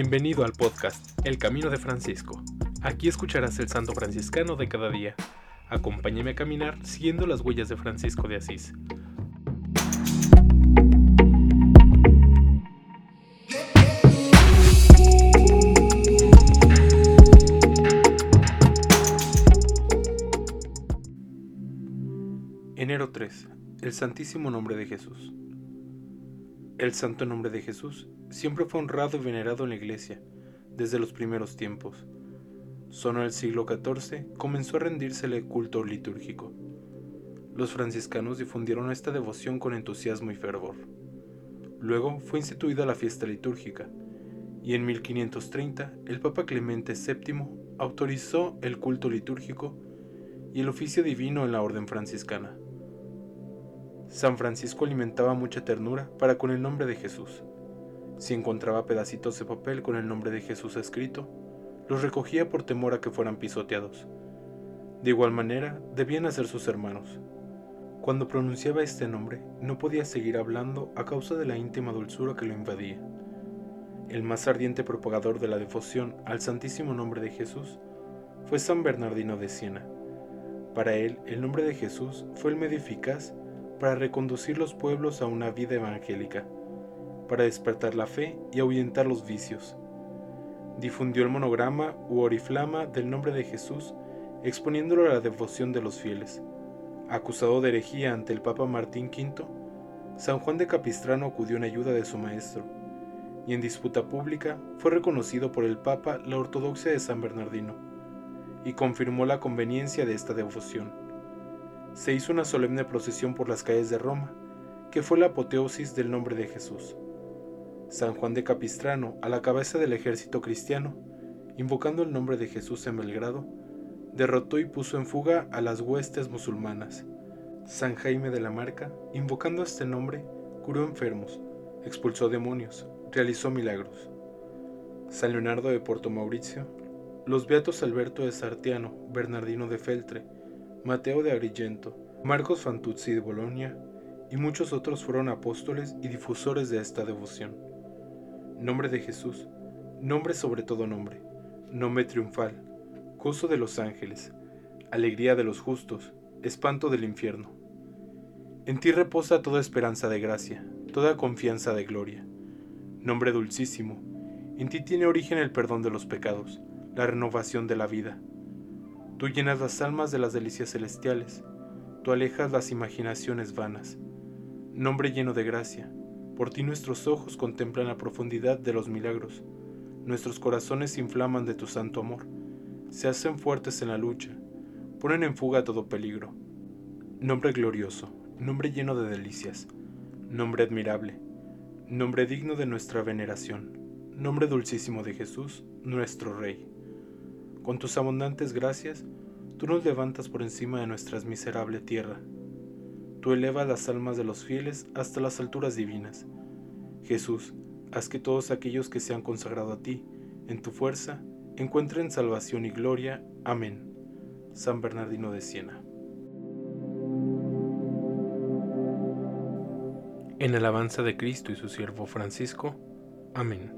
Bienvenido al podcast El Camino de Francisco. Aquí escucharás el santo franciscano de cada día. Acompáñame a caminar siguiendo las huellas de Francisco de Asís. Enero 3. El Santísimo Nombre de Jesús. El Santo Nombre de Jesús siempre fue honrado y venerado en la Iglesia desde los primeros tiempos. Solo en el siglo XIV comenzó a rendírsele culto litúrgico. Los franciscanos difundieron esta devoción con entusiasmo y fervor. Luego fue instituida la fiesta litúrgica, y en 1530 el Papa Clemente VII autorizó el culto litúrgico y el oficio divino en la orden franciscana. San Francisco alimentaba mucha ternura para con el nombre de Jesús. Si encontraba pedacitos de papel con el nombre de Jesús escrito, los recogía por temor a que fueran pisoteados. De igual manera, debían hacer sus hermanos. Cuando pronunciaba este nombre, no podía seguir hablando a causa de la íntima dulzura que lo invadía. El más ardiente propagador de la devoción al Santísimo Nombre de Jesús fue San Bernardino de Siena. Para él, el nombre de Jesús fue el medio eficaz para reconducir los pueblos a una vida evangélica, para despertar la fe y ahuyentar los vicios. Difundió el monograma u oriflama del nombre de Jesús, exponiéndolo a la devoción de los fieles. Acusado de herejía ante el Papa Martín V, San Juan de Capistrano acudió en ayuda de su maestro, y en disputa pública fue reconocido por el Papa la ortodoxia de San Bernardino, y confirmó la conveniencia de esta devoción se hizo una solemne procesión por las calles de Roma, que fue la apoteosis del nombre de Jesús. San Juan de Capistrano, a la cabeza del ejército cristiano, invocando el nombre de Jesús en Belgrado, derrotó y puso en fuga a las huestes musulmanas. San Jaime de la Marca, invocando este nombre, curó enfermos, expulsó demonios, realizó milagros. San Leonardo de Porto Mauricio, los beatos Alberto de Sartiano, Bernardino de Feltre, Mateo de Agrigento, Marcos Fantuzzi de Bolonia y muchos otros fueron apóstoles y difusores de esta devoción. Nombre de Jesús, nombre sobre todo nombre, nombre triunfal, gozo de los ángeles, alegría de los justos, espanto del infierno. En ti reposa toda esperanza de gracia, toda confianza de gloria. Nombre dulcísimo, en ti tiene origen el perdón de los pecados, la renovación de la vida Tú llenas las almas de las delicias celestiales, tú alejas las imaginaciones vanas. Nombre lleno de gracia, por ti nuestros ojos contemplan la profundidad de los milagros, nuestros corazones se inflaman de tu santo amor, se hacen fuertes en la lucha, ponen en fuga todo peligro. Nombre glorioso, nombre lleno de delicias, nombre admirable, nombre digno de nuestra veneración, nombre dulcísimo de Jesús, nuestro Rey. Con tus abundantes gracias, tú nos levantas por encima de nuestra miserable tierra. Tú elevas las almas de los fieles hasta las alturas divinas. Jesús, haz que todos aquellos que se han consagrado a ti, en tu fuerza, encuentren salvación y gloria. Amén. San Bernardino de Siena. En alabanza de Cristo y su siervo Francisco. Amén.